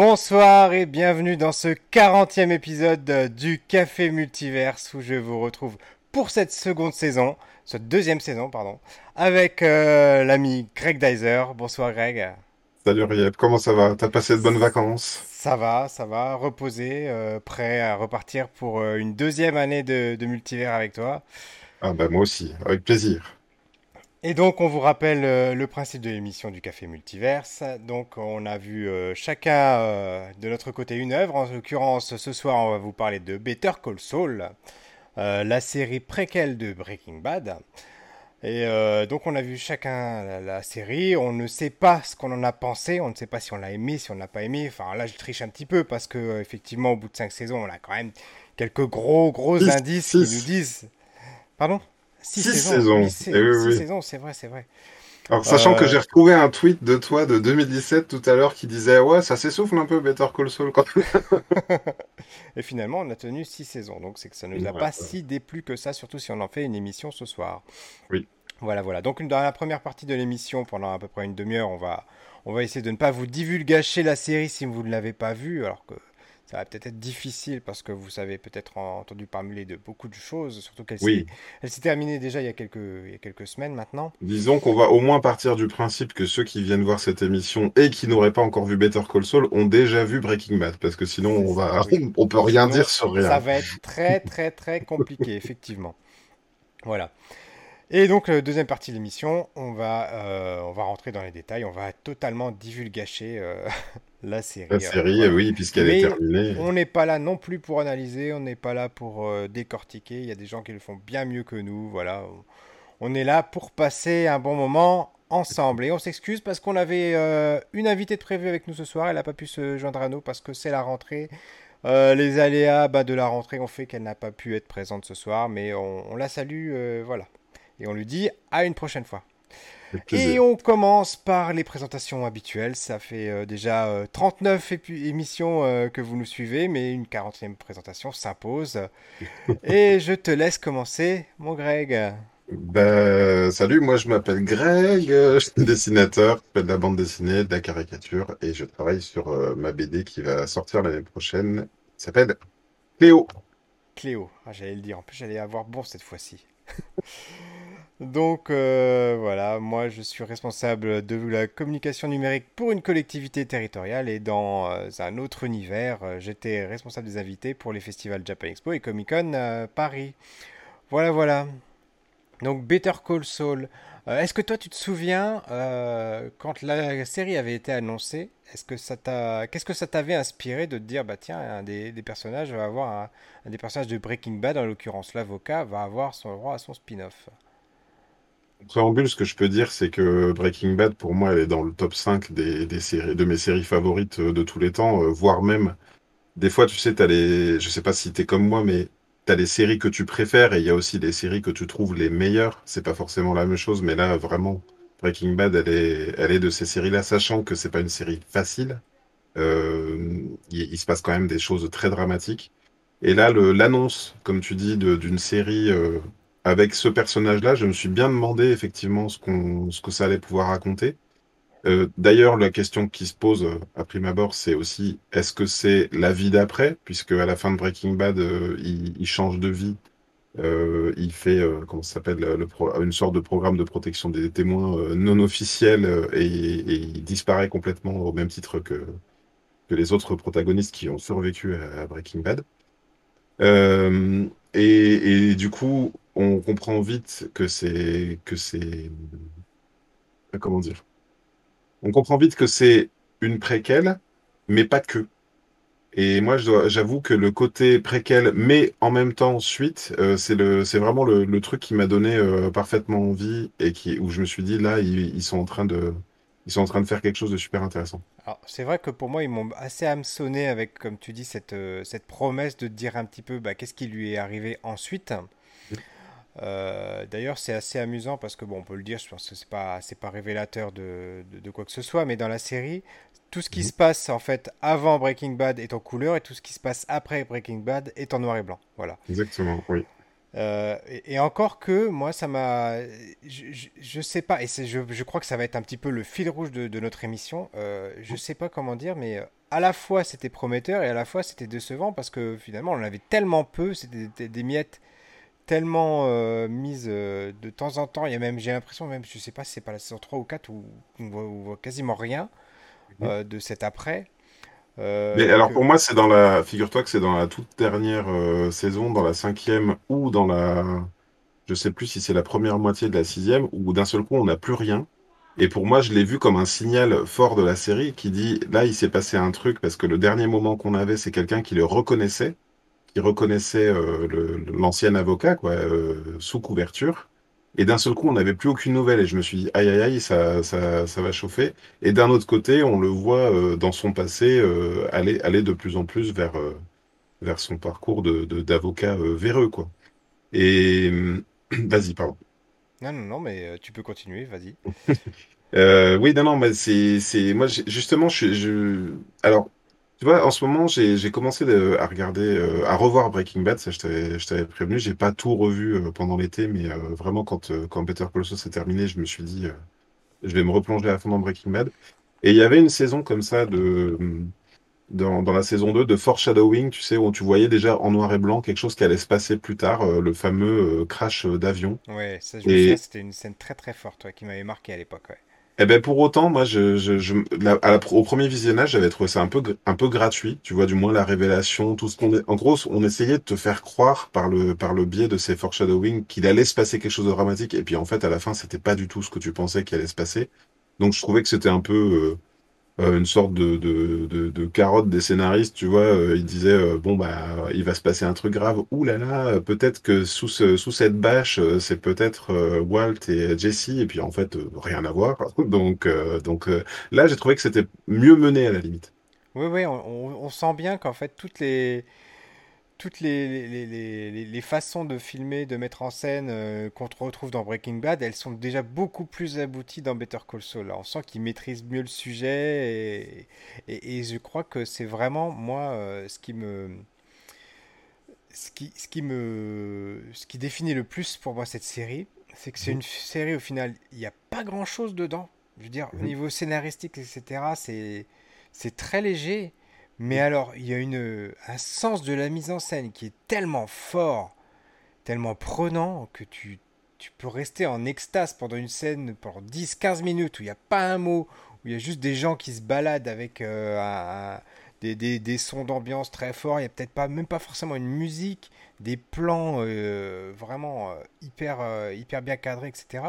Bonsoir et bienvenue dans ce 40e épisode du Café Multiverse où je vous retrouve pour cette seconde saison, cette deuxième saison, pardon, avec euh, l'ami Greg Dyser. Bonsoir Greg. Salut Riep, comment ça va? T'as passé de bonnes vacances? Ça va, ça va, reposé, euh, prêt à repartir pour euh, une deuxième année de, de multivers avec toi. Ah bah moi aussi, avec plaisir. Et donc, on vous rappelle euh, le principe de l'émission du Café Multiverse. Donc, on a vu euh, chacun euh, de notre côté une œuvre. En l'occurrence, ce soir, on va vous parler de Better Call Saul, la série préquelle de Breaking Bad. Et donc, on a vu chacun la, la, série. On ne sait pas ce qu'on en a pensé. On ne sait pas si on l'a aimé, si on ne l'a pas aimé. Enfin, là, je triche un petit peu parce que, effectivement, au bout de cinq saisons, on a quand même quelques gros, gros indices qui nous disent. Pardon? Six, six saisons. Six, eh oui, oui. saisons, c'est vrai, c'est vrai. Alors, sachant euh... que j'ai retrouvé un tweet de toi de 2017 tout à l'heure qui disait Ouais, ça s'essouffle un peu Better Call Saul quand Et finalement, on a tenu six saisons, donc c'est que ça ne nous a ouais, pas ouais. si déplu que ça, surtout si on en fait une émission ce soir. Oui. Voilà, voilà. Donc, dans la première partie de l'émission, pendant à peu près une demi-heure, on va, on va essayer de ne pas vous divulgacher la série si vous ne l'avez pas vue, alors que ça va peut-être être difficile parce que vous savez peut-être entendu parler de beaucoup de choses, surtout qu'elle oui. s'est terminée déjà il y, a quelques, il y a quelques semaines maintenant. Disons qu'on va au moins partir du principe que ceux qui viennent voir cette émission et qui n'auraient pas encore vu Better Call Saul ont déjà vu Breaking Bad, parce que sinon on va, on peut rien sinon, dire sur rien. Ça va être très très très compliqué, effectivement. Voilà. Et donc, euh, deuxième partie de l'émission, on, va, euh, on va rentrer dans les détails, on va totalement divulgacher euh, la série. La série, oui, puisqu'elle est terminée. On n'est pas là non plus pour analyser, on n'est pas là pour euh, décortiquer. Il y a des gens qui le font bien mieux que nous. Voilà, on est là pour passer un bon moment ensemble. Et on s'excuse parce qu'on avait euh, une invitée de prévue avec nous ce soir. Elle n'a pas pu se joindre à nous parce que c'est la rentrée. Euh, les aléas bah, de la rentrée ont fait qu'elle n'a pas pu être présente ce soir, mais on, on la salue, voilà. Et on lui dit à une prochaine fois. Et on commence par les présentations habituelles. Ça fait euh, déjà euh, 39 émissions euh, que vous nous suivez, mais une 40e présentation s'impose. Et je te laisse commencer, mon Greg. Ben, salut, moi je m'appelle Greg, je suis dessinateur, je fais de la bande dessinée, de la caricature, et je travaille sur euh, ma BD qui va sortir l'année prochaine, qui s'appelle Cléo. Cléo, ah, j'allais le dire, en plus j'allais avoir bon cette fois-ci. Donc euh, voilà, moi je suis responsable de la communication numérique pour une collectivité territoriale et dans euh, un autre univers, euh, j'étais responsable des invités pour les festivals Japan Expo et Comic Con Paris. Voilà, voilà. Donc Better Call Saul. Est-ce que toi tu te souviens quand la série avait été annoncée, est-ce que ça t'a, qu'est-ce que ça t'avait inspiré de te dire bah tiens un des, des personnages va avoir un, un, des personnages de Breaking Bad en l'occurrence l'avocat va avoir son droit à son spin-off? En préambule, ce que je peux dire, c'est que Breaking Bad, pour moi, elle est dans le top 5 des, séries, de mes séries favorites de tous les temps, euh, voire même, des fois, tu sais, t'as les, je sais pas si t'es comme moi, mais t'as les séries que tu préfères et il y a aussi des séries que tu trouves les meilleures. C'est pas forcément la même chose, mais là, vraiment, Breaking Bad, elle est, elle est de ces séries-là, sachant que c'est pas une série facile. Euh, il, il, se passe quand même des choses très dramatiques. Et là, l'annonce, comme tu dis, d'une série euh, avec ce personnage-là, je me suis bien demandé effectivement ce, qu'on, ce que ça allait pouvoir raconter. Euh, D'ailleurs, la question qui se pose euh, à prime abord, c'est aussi est-ce que c'est la vie d'après, puisque à la fin de Breaking Bad, euh, il, change de vie, il fait comment ça s'appelle une sorte de programme de protection des témoins non officiel et, il disparaît complètement au même titre que que les autres protagonistes qui ont survécu à, Breaking Bad. Et, du coup, on comprend vite que c'est que c'est comment dire? On comprend vite que c'est une préquelle mais pas que et moi j'avoue que le côté préquelle mais en même temps suite euh, c'est le c'est vraiment le, truc qui m'a donné euh, parfaitement envie et qui où je me suis dit là ils, ils, sont en train de ils sont en train de faire quelque chose de super intéressant. C'est vrai que pour moi, ils m'ont assez hameçonné avec, comme tu dis, cette, euh, cette promesse de dire un petit peu bah, qu'est-ce qui lui est arrivé ensuite. Euh, D'ailleurs, c'est assez amusant parce que, bon, on peut le dire, je pense que c'est pas, pas révélateur de, de, de, quoi que ce soit, mais dans la série, tout ce qui mmh. se passe en fait avant Breaking Bad est en couleur et tout ce qui se passe après Breaking Bad est en noir et blanc. Voilà. Exactement, oui. Euh, et, et encore que moi, ça m'a. Je, je, je sais pas, et c'est- je, je crois que ça va être un petit peu le fil rouge de, de notre émission. Euh, je sais pas comment dire, mais à la fois c'était prometteur et à la fois c'était décevant parce que finalement on en avait tellement peu, c'était des, des miettes tellement euh, mises euh, de temps en temps. Il y a même, j'ai l'impression, même, je sais pas si c'est pas la saison 3 ou 4 où on voit, on voit quasiment rien Mhm. euh, de cet après. Mais alors que... pour moi, c'est dans la. Figure-toi que c'est dans la toute dernière saison, dans la cinquième ou dans la. Je sais plus si c'est la première moitié de la sixième, où d'un seul coup on n'a plus rien. Et pour moi, je l'ai vu comme un signal fort de la série qui dit là, il s'est passé un truc parce que le dernier moment qu'on avait, c'est quelqu'un qui le reconnaissait, qui reconnaissait euh, l'ancien avocat, quoi, euh, sous couverture. Et d'un seul coup, on n'avait plus aucune nouvelle. Et je me suis dit, aïe, aïe, aïe, ça, ça, ça va chauffer. Et d'un autre côté, on le voit euh, dans son passé euh, aller, aller de plus en plus vers, euh, vers son parcours de, de- d'avocat euh, véreux, quoi. Et vas-y, pardon. Non, non, non, mais tu peux continuer, vas-y. Oui, non, non, mais c'est, moi, justement, je, je, alors, tu vois, en ce moment, j'ai, commencé de- à regarder, euh, à revoir Breaking Bad, ça, je t'avais, prévenu, j'ai pas tout revu euh, pendant l'été, mais euh, vraiment, quand, quand Better Call Saul s'est terminé, je me suis dit, je vais me replonger à fond dans Breaking Bad. Et il y avait une saison comme ça de, dans, dans la saison 2 de foreshadowing, tu sais, où tu voyais déjà en noir et blanc quelque chose qui allait se passer plus tard, le fameux crash d'avion. Ouais, ça, je Et c'était une scène très très forte ouais, qui m'avait marqué à l'époque. Ouais. Eh ben pour autant, moi, je, je, je- au premier visionnage, j'avais trouvé ça un peu, un peu gratuit. Tu vois, du moins la révélation, tout ce qu'on est. En gros, on essayait de te faire croire par le, par le biais de ces foreshadowing qu'il allait se passer quelque chose de dramatique. Et puis en fait, à la fin, c'était pas du tout ce que tu pensais qu'il allait se passer. Donc je trouvais que c'était un peu euh, une sorte de, de, de, carotte des scénaristes. Tu vois, euh, ils disaient euh, bon bah il va se passer un truc grave. Ouh là là, euh, peut-être que sous ce, sous cette bâche, euh, c'est peut-être euh, Walt et Jesse. Et puis en fait, euh, rien à voir. Donc euh, donc euh, là, j'ai trouvé que c'était mieux mené à la limite. Oui, oui, on sent bien qu'en fait, toutes les, toutes les, les, les- les- façons de filmer, de mettre en scène euh, qu'on retrouve dans Breaking Bad, elles sont déjà beaucoup plus abouties dans Better Call Saul. Là, on sent qu'ils maîtrisent mieux le sujet et, et, et je crois que c'est vraiment, moi, euh, ce qui me, ce qui, ce qui me, ce qui définit le plus pour moi cette série, c'est que c'est Mhm. une série au final, il n'y a pas grand-chose dedans. Je veux dire, au Mhm. niveau scénaristique, etc., c'est, c'est très léger. Mais alors, il y a une, un sens de la mise en scène qui est tellement fort, tellement prenant, que tu, tu peux rester en extase pendant une scène, pendant 10-15 minutes, où il n'y a pas un mot, où il y a juste des gens qui se baladent avec euh, un- un- des, des- des sons d'ambiance très forts, il n'y a peut-être pas, même pas forcément une musique, des plans euh, vraiment euh, hyper, euh, hyper bien cadrés, etc.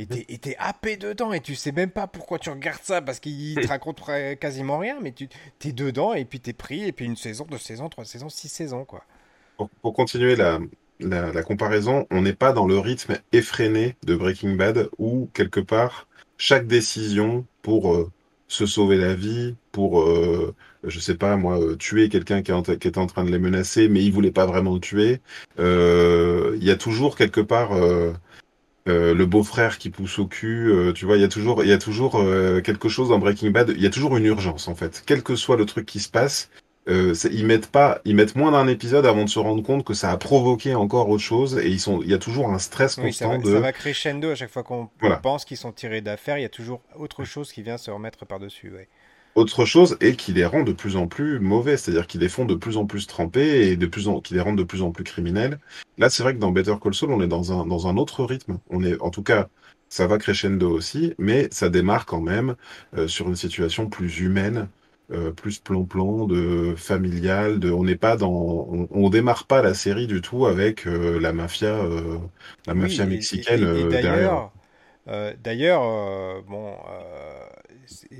Et t'es, happé dedans et tu sais même pas pourquoi tu regardes ça parce qu'il te raconte quasiment rien, mais tu t'es dedans et puis t'es pris et puis une saison, deux saisons, trois saisons, six saisons quoi. Pour, pour continuer la, la, la comparaison, on n'est pas dans le rythme effréné de Breaking Bad où, quelque part, chaque décision pour euh, se sauver la vie, pour, euh, je sais pas moi, euh, tuer quelqu'un qui, est en- qui était en train de les menacer, mais il voulait pas vraiment le tuer, euh, il y a toujours quelque part euh, le beau-frère qui pousse au cul, euh, tu vois, il y a toujours, il y a toujours euh, quelque chose dans Breaking Bad, il y a toujours une urgence en fait, quel que soit le truc qui se passe. Ils mettent pas, ils mettent moins d'un épisode avant de se rendre compte que ça a provoqué encore autre chose et ils sont, il y a toujours un stress Oui, ça constant ça de, va crescendo à chaque fois qu'on voilà, pense qu'ils sont tirés d'affaire, il y a toujours autre chose qui vient se remettre par-dessus. Ouais. Autre chose et qui les rend de plus en plus mauvais, c'est-à-dire qui les font de plus en plus trempés et de plus en, qui les rendent de plus en plus criminels. Là, c'est vrai que dans Better Call Saul, on est dans un, dans un autre rythme. On est, en tout cas, ça va crescendo aussi, mais ça démarre quand même euh, sur une situation plus humaine, euh, plus plan-plan, de familial, de, on n'est pas dans, on, on démarre pas la série du tout avec euh, la mafia, euh, la mafia et, et- mexicaine et- et euh, derrière. d'ailleurs, euh, d'ailleurs, euh, bon, euh,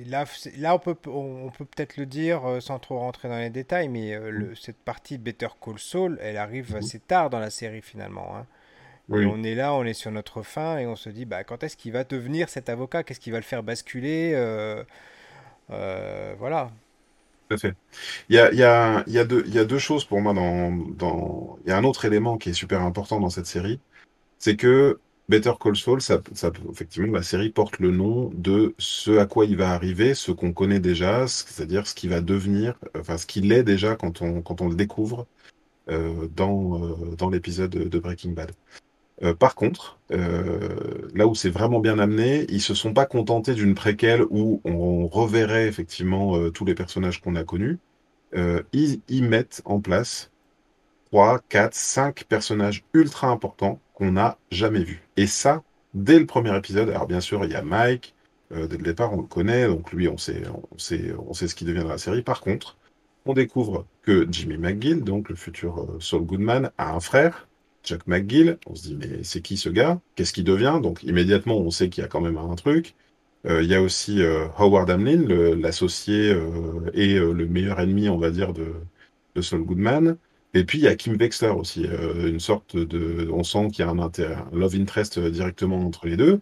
là, là, on peut, on, on peut peut-être le dire euh, sans trop rentrer dans les détails, mais euh, le- cette partie Better Call Saul, elle arrive Mhm. assez tard dans la série finalement, hein. Et Oui, on est là, on est sur notre fin, et on se dit, bah, quand est-ce qu'il va devenir cet avocat? Qu'est-ce qui va le faire basculer? euh, voilà. tout à fait. Il y a, il y a, il y a deux, il y a deux choses pour moi dans, dans, il y a un autre élément qui est super important dans cette série, c'est que Better Call Saul, effectivement, la série porte le nom de ce à quoi il va arriver, ce qu'on connaît déjà, c'est-à-dire ce qui va devenir, enfin, ce qu'il est déjà quand on, quand on le découvre. dans, dans l'épisode de Breaking Bad. par contre, là où c'est vraiment bien amené, ils se sont pas contentés d'une préquelle où on reverrait effectivement tous les personnages qu'on a connus. ils, ils mettent en place 3, 4, 5 personnages ultra importants qu'on n'a jamais vus. Et ça, dès le premier épisode. Alors bien sûr, il y a Mike. Euh, dès le départ, on le connaît, donc lui, on sait, on sait, on sait ce qui deviendra la série. Par contre, on découvre que Jimmy McGill, donc le futur euh, Saul Goodman, a un frère, Jack McGill. On se dit, mais c'est qui ce gars? Qu'est-ce qu'il devient? Donc immédiatement, on sait qu'il y a quand même un truc. Euh, il y a aussi Howard Hamlin, l'associé et le meilleur ennemi, on va dire, de, de Saul Goodman. Et puis il y a Kim Wexler aussi, euh, une sorte de, on sent qu'il y a un, intérêt, un love interest euh, directement entre les deux.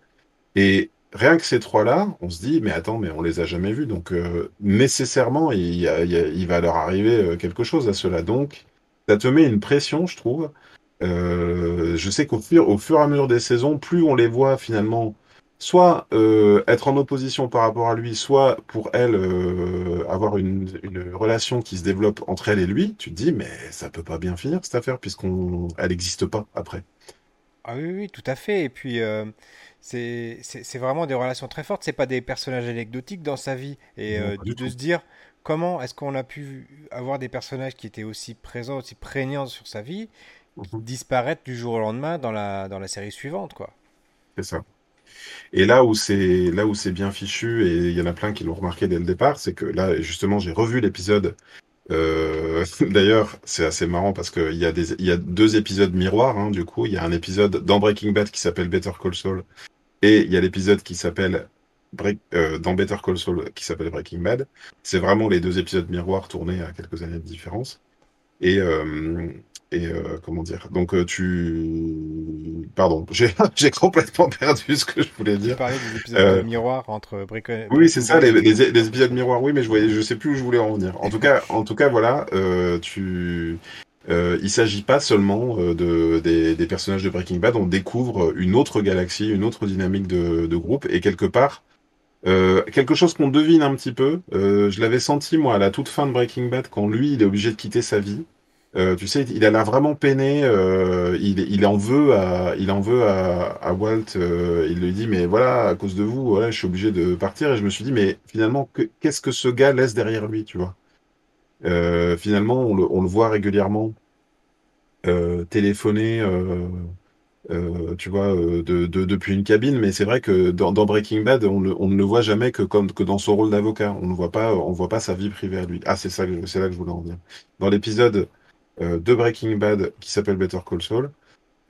Et rien que ces trois-là, on se dit, mais attends, mais on les a jamais vus, donc euh, nécessairement il, va leur arriver quelque chose à cela. Donc ça te met une pression, je trouve. je sais qu'au fur, au fur et à mesure des saisons, plus on les voit finalement soit euh, être en opposition par rapport à lui, soit pour elle euh, avoir une, une, relation qui se développe entre elle et lui, tu te dis mais ça peut pas bien finir cette affaire puisqu'on elle n'existe pas après. Ah oui, oui, tout à fait. Et puis euh, c'est vraiment des relations très fortes. C'est pas des personnages anecdotiques dans sa vie et de, se dire comment est-ce qu'on a pu avoir des personnages qui étaient aussi présents, aussi prégnants sur sa vie, qui mhm. disparaître du jour au lendemain dans la dans la série suivante, quoi. C'est ça. Et là où c'est là où c'est bien fichu, et il y en a plein qui l'ont remarqué dès le départ, c'est que là, justement, j'ai revu l'épisode. Euh, D'ailleurs, c'est assez marrant parce qu'il y, a des, y a deux épisodes miroirs. Hein, du coup, il y a un épisode dans Breaking Bad qui s'appelle Better Call Saul, et il y a l'épisode qui s'appelle euh, dans Better Call Saul qui s'appelle Breaking Bad. C'est vraiment les deux épisodes miroirs tournés à quelques années de différence. Et, euh, et euh, comment dire? Donc euh, tu... Pardon, j'ai complètement perdu ce que je voulais dire. Tu parlais des épisodes euh... miroirs entre Brick Oui, c'est ça, les, les, les, épisodes miroirs, oui, mais je, voyais, je sais plus où je voulais en venir. En tout cas, en tout cas voilà, euh, tu... Euh, il s'agit pas seulement de, des, des, personnages de Breaking Bad, on découvre une autre galaxie, une autre dynamique de, de groupe, et quelque part, euh, quelque chose qu'on devine un petit peu, euh, je l'avais senti moi à la toute fin de Breaking Bad, quand lui il est obligé de quitter sa vie, euh, tu sais, il a l'air vraiment peiné. Euh, il, en veut à, il en veut à, Walt. Euh, il lui dit, mais voilà, à cause de vous, je suis obligé de partir. Et je me suis dit, mais finalement, qu'est-ce que ce gars laisse derrière lui, tu vois? Finalement, on le, voit régulièrement téléphoner. tu vois, de, de, depuis une cabine, mais c'est vrai que dans, Breaking Bad, on, ne le voit jamais que comme que dans son rôle d'avocat. On ne voit pas, on voit pas sa vie privée à lui. Ah, c'est ça, c'est là que je voulais en venir. Dans l'épisode de Breaking Bad qui s'appelle Better Call Saul.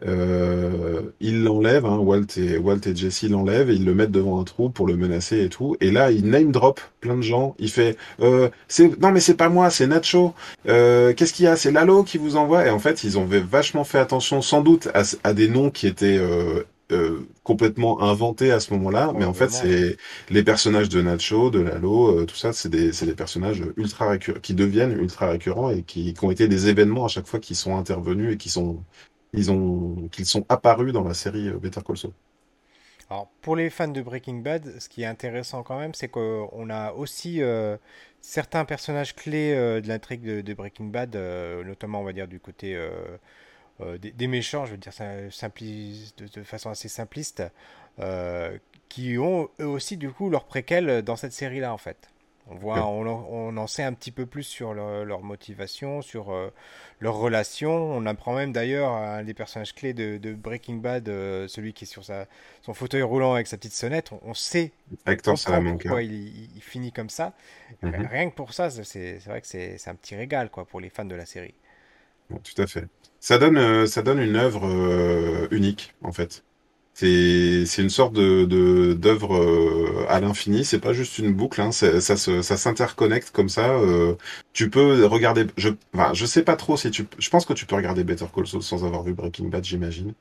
Euh, il l'enlève, hein, Walt, et, Walt et Jesse l'enlèvent et ils le mettent devant un trou pour le menacer et tout. Et là, il name drop plein de gens. Il fait euh, Non, mais c'est pas moi, c'est Nacho. Euh, Qu'est-ce qu'il y a? C'est Lalo qui vous envoie. Et en fait, ils ont vachement fait attention, sans doute, à, à des noms qui étaient euh, complètement inventé à ce moment-là, mais en fait c'est les personnages de Nacho, de Lalo, euh, tout ça, c'est des, des personnages ultra récurrents, qui deviennent ultra récurrents et qui, qui, ont été des événements à chaque fois qui sont intervenus et qui sont ils ont qu'ils sont apparus dans la série euh, Better Call Saul. Alors pour les fans de Breaking Bad, ce qui est intéressant quand même, c'est qu'on a aussi certains personnages clés de l'intrigue de, de, Breaking Bad, notamment on va dire du côté euh, des, méchants, je veux dire simpliste, de, façon assez simpliste, euh, qui ont eux aussi du coup leur préquel dans cette série-là en fait. On voit, on, en sait un petit peu plus sur leur, motivation, sur euh, leurs relations. On apprend même d'ailleurs un des personnages clés de, Breaking Bad, celui qui est sur sa, son fauteuil roulant avec sa petite sonnette. On, sait pourquoi il, il, finit comme ça. Mhm. Rien que pour ça, c'est vrai que c'est un petit régal quoi pour les fans de la série. Tout à fait. Ça donne, euh, ça donne une œuvre euh, unique, en fait. C'est, c'est une sorte de, d'œuvre euh, à l'infini. C'est pas juste une boucle. Hein. Ça, ça, ça s'interconnecte comme ça. tu peux regarder. Je, enfin, je sais pas trop si tu. Je pense que tu peux regarder Better Call Saul sans avoir vu Breaking Bad, j'imagine.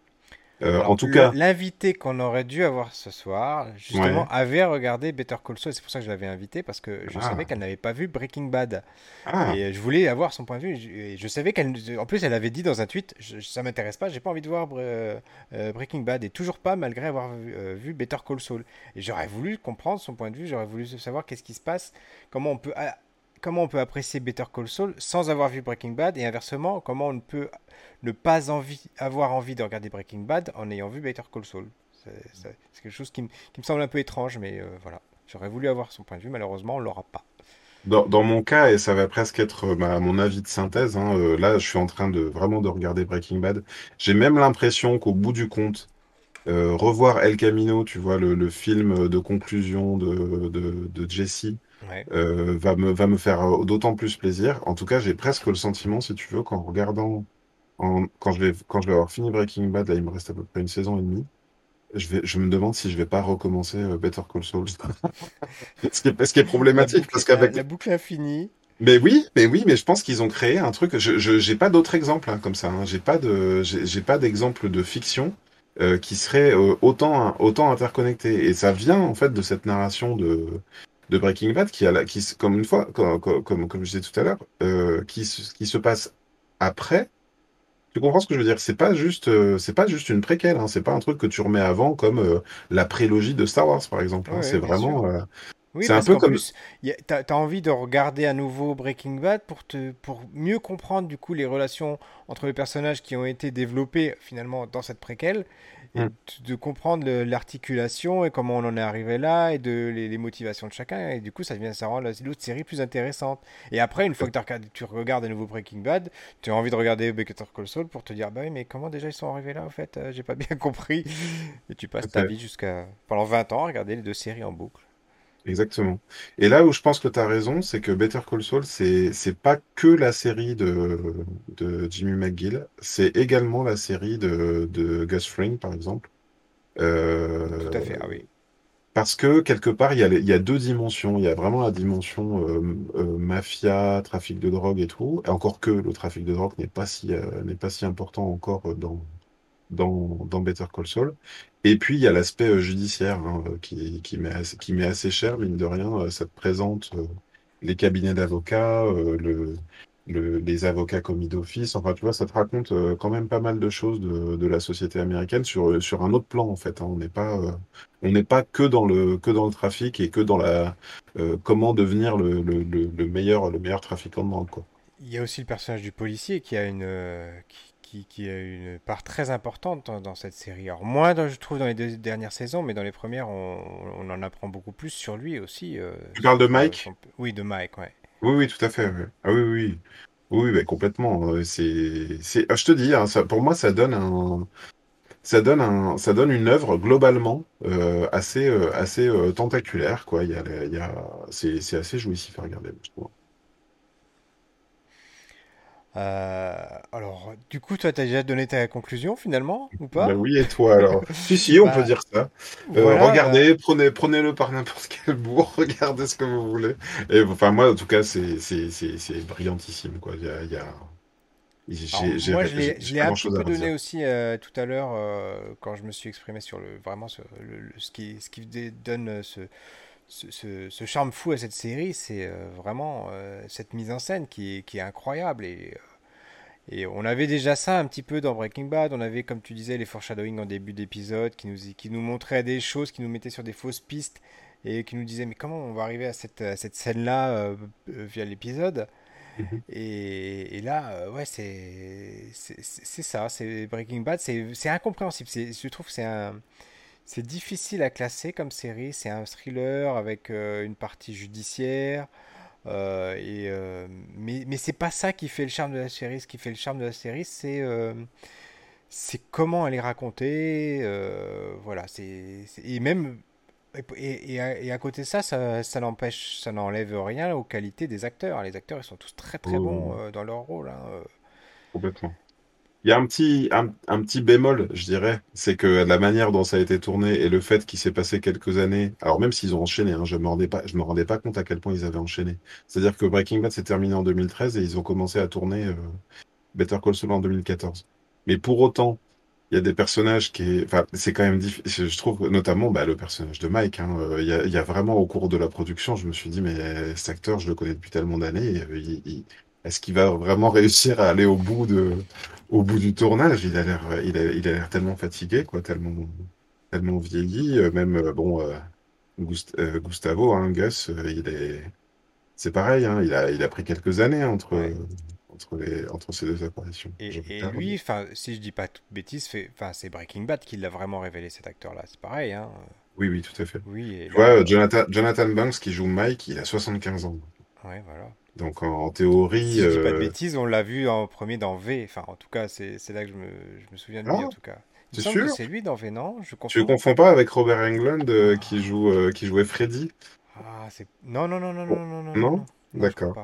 Euh, en tout cas, l'invité qu'on aurait dû avoir ce soir, justement, avait regardé Better Call Saul. C'est pour ça que je l'avais invité parce que je savais ah. qu'elle n'avait pas vu Breaking Bad ah. et je voulais avoir son point de vue. Et je savais qu'elle, en plus, elle avait dit dans un tweet, ça m'intéresse pas, j'ai pas envie de voir euh, Breaking Bad et toujours pas malgré avoir vu, euh, vu Better Call Saul. Et j'aurais voulu comprendre son point de vue, j'aurais voulu savoir qu'est-ce qui se passe, comment on peut comment on peut apprécier Better Call Saul sans avoir vu Breaking Bad et inversement, comment on ne peut ne pas avoir envie de regarder Breaking Bad en ayant vu Better Call Saul. C'est quelque chose qui, me semble un peu étrange, mais euh, voilà. J'aurais voulu avoir son point de vue, malheureusement, on l'aura pas. Dans, mon cas, et ça va presque être euh, mon avis de synthèse, hein, euh, là, je suis en train de vraiment de regarder Breaking Bad. J'ai même l'impression qu'au bout du compte, revoir El Camino, tu vois, le, film de conclusion de, de, Jesse, va, me, va me faire d'autant plus plaisir. En tout cas, j'ai presque le sentiment, si tu veux, qu'en regardant, quand, je vais, quand je vais avoir fini Breaking Bad, là, il me reste à peu près une saison et demie, je, vais, je me demande si je vais pas recommencer euh, Better Call Saul. ce, qui est, ce qui est problématique, parce qu'avec... La boucle infinie. Mais oui, mais oui, mais je pense qu'ils ont créé un truc. Je, j'ai pas d'autres exemples hein, comme ça. Hein. J'ai pas de, j'ai pas d'exemple de fiction euh, qui serait euh, autant autant interconnecté. Et ça vient en fait de cette narration de de Breaking Bad qui a qui comme une fois comme comme, comme je disais tout à l'heure, euh, qui qui se passe après tu comprends ce que je veux dire? C'est pas juste, euh, c'est pas juste une préquelle. Hein. C'est pas un truc que tu remets avant comme euh, la prélogie de Star Wars, par exemple. Hein. c'est vraiment. Oui, c'est un peu comme. T'as as envie de regarder à nouveau Breaking Bad pour te, pour mieux comprendre du coup les relations entre les personnages qui ont été développés finalement dans cette préquelle Mm. de comprendre l'articulation et comment on en est arrivé là et de les, motivations de chacun. Et du coup, ça, vient, ça rend l'autre série plus intéressante. Et après, une fois que tu regardes à nouveau Breaking Bad, tu as envie de regarder Better Call Saul pour te dire Bah oui, mais comment déjà ils sont arrivés là en fait euh, J'ai pas bien compris. Et tu passes ta vie jusqu'à pendant 20 ans à regarder les deux séries en boucle. Exactement. Et là où je pense que tu as raison, c'est que Better Call Saul, c'est c'est pas que la série de, de Jimmy McGill, c'est également la série de, de Gus Fring, par exemple. Euh, Tout à fait, ah oui. Parce que quelque part, il y a, il y a deux dimensions. Il y a vraiment la dimension euh, euh, mafia, trafic de drogue et tout. Et encore que le trafic de drogue n'est pas si, n'est pas si important encore dans, dans, dans Better Call Saul. Et puis, il y a l'aspect euh, judiciaire hein, euh, qui, met assez, cher, mine de rien. Euh, ça te présente les cabinets d'avocats, le, le, les avocats commis d'office. Enfin, tu vois, ça te raconte quand même pas mal de choses de, la société américaine sur, un autre plan, en fait. Hein. On n'est pas, que dans le, trafic et que dans la, comment devenir le, le, le, meilleur, le meilleur trafiquant de. Il y a aussi le personnage du policier qui a une, a une part très importante dans, cette série. Alors moins, je trouve, dans les deux dernières saisons, mais dans les premières, on, en apprend beaucoup plus sur lui aussi. Euh, tu parles de Mike Oui, de Mike, ouais. Oui, oui, tout à fait. Ah oui, oui. Oui, bah, complètement. Euh, c'est, c'est... Ah, je te dis, hein, ça, pour moi, ça donne un, ça donne un, ça donne une œuvre globalement euh, assez, assez tentaculaire, quoi. Il y a, il y a, c'est, c'est assez jouissif à regarder, je trouve. Euh, alors, du coup, toi, tu as déjà donné ta conclusion finalement, ou pas bah Oui, et toi alors Si, si, on peut bah, dire ça. Euh, regardez, prenez, prenez-le par n'importe quel bout, regardez ce que vous voulez. Et enfin, moi, en tout cas, c'est, c'est, c'est, brillantissime, quoi. Il y a, il y a... moi, je l'ai un petit peu donné aussi euh, tout à l'heure quand je me suis exprimé sur le vraiment ce, ce qui, ce qui donne ce, ce, charme fou à cette série, c'est vraiment cette mise en scène qui est, qui est incroyable et et on avait déjà ça un petit peu dans Breaking Bad. On avait, comme tu disais, les foreshadowing en début d'épisode qui nous, qui nous montraient des choses, qui nous mettaient sur des fausses pistes et qui nous disaient mais comment on va arriver à cette, cette scène-là euh, euh, via l'épisode? Mhm. et, et, là, euh, ouais, c'est ça. C'est Breaking Bad. C'est incompréhensible. Je trouve que c'est un. C'est difficile à classer comme série. C'est un thriller avec une partie judiciaire. Euh, et, euh, mais mais c'est pas ça qui fait le charme de la série. Ce qui fait le charme de la série, c'est euh, c'est comment elle est racontée. voilà, c'est et même et, et, à, côté de ça, ça, ça n'empêche, ça n'enlève rien aux qualités des acteurs. Les acteurs, ils sont tous très très bons dans leur rôle. Hein, Complètement. Il y a un petit, un, petit bémol, je dirais, c'est que la manière dont ça a été tourné et le fait qu'il s'est passé quelques années, alors même s'ils ont enchaîné, hein, je ne me, rendais pas, me rendais pas compte à quel point ils avaient enchaîné. C'est-à-dire que Breaking Bad s'est terminé en 2013 et ils ont commencé à tourner euh, Better Call Saul en 2014. Mais pour autant, il y a des personnages qui, enfin, c'est quand même difficile. Je trouve notamment bah, le personnage de Mike. Hein, euh, il, y a, il, y a, vraiment au cours de la production, je me suis dit mais cet acteur, je le connais depuis tellement d'années. Est-ce qu'il va vraiment réussir à aller au bout de au bout du tournage, il a l'air, il a, il a l'air tellement fatigué, quoi, tellement, tellement vieilli. Euh, même euh, bon, euh, Gustavo, hein, Gus, il est, c'est pareil, hein, il a, il a pris quelques années entre, Ouais. entre, les, entre ces deux apparitions. Et, et lui, enfin, si je dis pas fait, enfin, c'est Breaking Bad qui l'a vraiment révélé cet acteur-là. C'est pareil, hein. Oui, oui, tout à fait. Oui, et là, Jonathan, Jonathan Banks qui joue Mike, il a 75 ans. ouais, voilà. Donc en, en Si théorie, je dis pas de euh, bêtises, on l'a vu en premier dans V. Enfin, en tout cas, c'est là que je me, je me souviens de lui, ah, en tout cas. C'est sûr? c'est lui dans V, non? Je Tu ne confonds? pas avec Robert Englund euh, qui joue, euh, qui jouait Freddy? ah, c'est... Non, non, non, non, non, non, non, D'accord.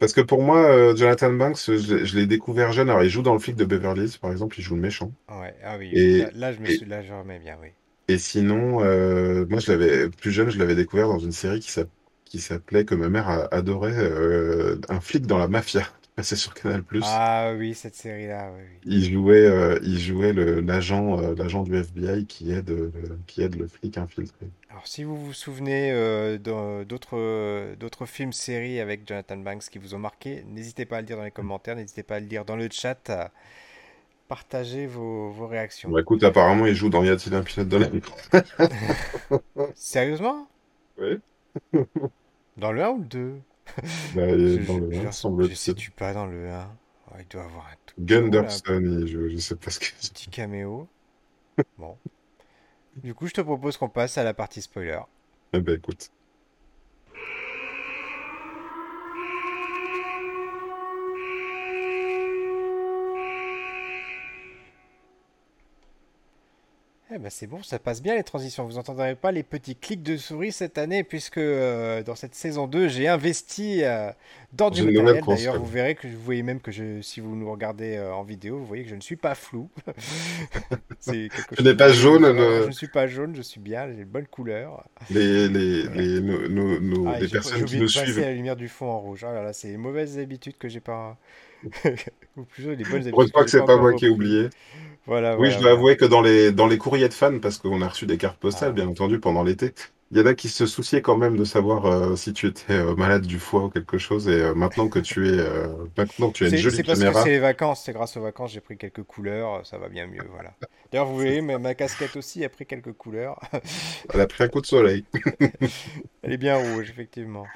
Parce que pour moi, euh, Jonathan Banks, je, l'ai je l'ai découvert jeune. Alors, il joue dans le flic de Beverly Hills, par exemple, il joue le méchant. Ouais, ah oui. Là, Et, là, je me et, suis... Là, je remets bien, oui. et sinon, euh, moi, je l'avais plus jeune, je l'avais découvert dans une série qui s'app- qui s'appelait, que ma mère adorait, euh, Un flic dans la mafia, qui passait sur Canal+. Ah oui, cette série-là, oui, oui. Il jouait, euh, il jouait l'agent, euh, l'agent du FBI qui aide, le, qui aide le flic infiltré. Alors, si vous vous souvenez d'autres d'autres films, séries avec Jonathan Banks qui vous ont marqué, n'hésitez pas à le dire dans les commentaires, n'hésitez pas à le dire dans le chat, à partager vos, vos réactions. Bon, écoute, apparemment, il joue dans Y a-t-il un pilote dans la? Sérieusement? Oui. Dans le un ou le 2? Bah, il est Je, dans je, le je, 1, je semble-t-il. situe pas dans le un. Oh, il doit avoir un tout Gunderson, il joue, je sais pas ce que c'est. petit caméo. Bon. Du coup, je te propose qu'on passe à la partie spoiler. Eh ben, écoute. Eh ben c'est bon, ça passe bien les transitions. Vous n'entendrez pas les petits clics de souris cette année, puisque euh, dans cette saison 2, j'ai investi euh, dans du une matériel. D'ailleurs, vous verrez que vous voyez même que je, si vous nous regardez euh, en vidéo, vous voyez que je ne suis pas flou. N'es chose pas jaune, je ne- suis pas jaune, je suis bien, j'ai de bonnes couleurs. les, les, Voilà. les, nos, nos- nos- Ah, les personnes qui nous de suivent. la lumière du fond en rouge. Ah là là, c'est les mauvaises habitudes que j'ai pas... Ou plutôt les bonnes habitudes Heureusement que que j'ai c'est pas moi qui ai oublié. Voilà, Oui, je dois avouer que dans les, dans les courriers de fans, parce qu'on a reçu des cartes postales, Ah bien entendu, pendant l'été, il y en a qui se souciaient quand même de savoir euh, si tu étais euh, malade du foie ou quelque chose. Et euh, maintenant que tu es, maintenant que tu as une jolie c'est parce que c'est les vacances, c'est grâce aux vacances, j'ai pris quelques couleurs, ça va bien mieux, voilà. D'ailleurs, vous voyez, ma, ma casquette aussi a pris quelques couleurs. elle a pris un coup de soleil. Elle est bien rouge, effectivement.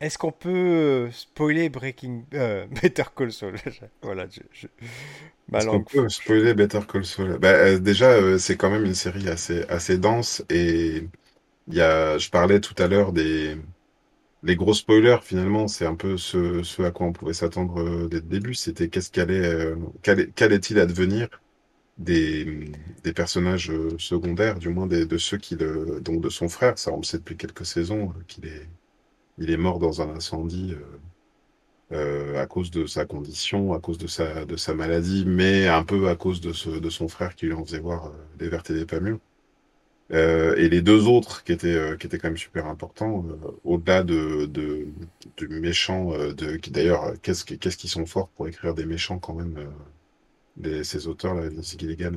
Est-ce qu'on peut euh, spoiler Breaking... euh, Better Call Saul? Voilà, je, je- ma Est-ce qu'on peut spoiler Better Call Saul? Bah, euh, déjà, euh, c'est quand même une série assez, assez dense et il y a, je parlais tout à l'heure des les gros spoilers. Finalement, c'est un peu ce, ce à quoi on pouvait s'attendre dès le début. C'était qu'est-ce qu'allait, qu'allait- qu'allait-il advenir des, des personnages secondaires, du moins des, de ceux qui le, donc de son frère. Ça, on le sait depuis quelques saisons qu'il est, il est mort dans un incendie. euh, euh, à cause de sa condition, à cause de sa, maladie, mais un peu à cause de, son frère qui lui en faisait voir euh, des vertes et des pas et les deux autres qui étaient, quand même super importants, au-delà de, de, du méchant, de, qui d'ailleurs, qu'est-ce qui- qu'est-ce qu'ils sont forts pour écrire des méchants quand même, ces auteurs-là, Vince Gilligan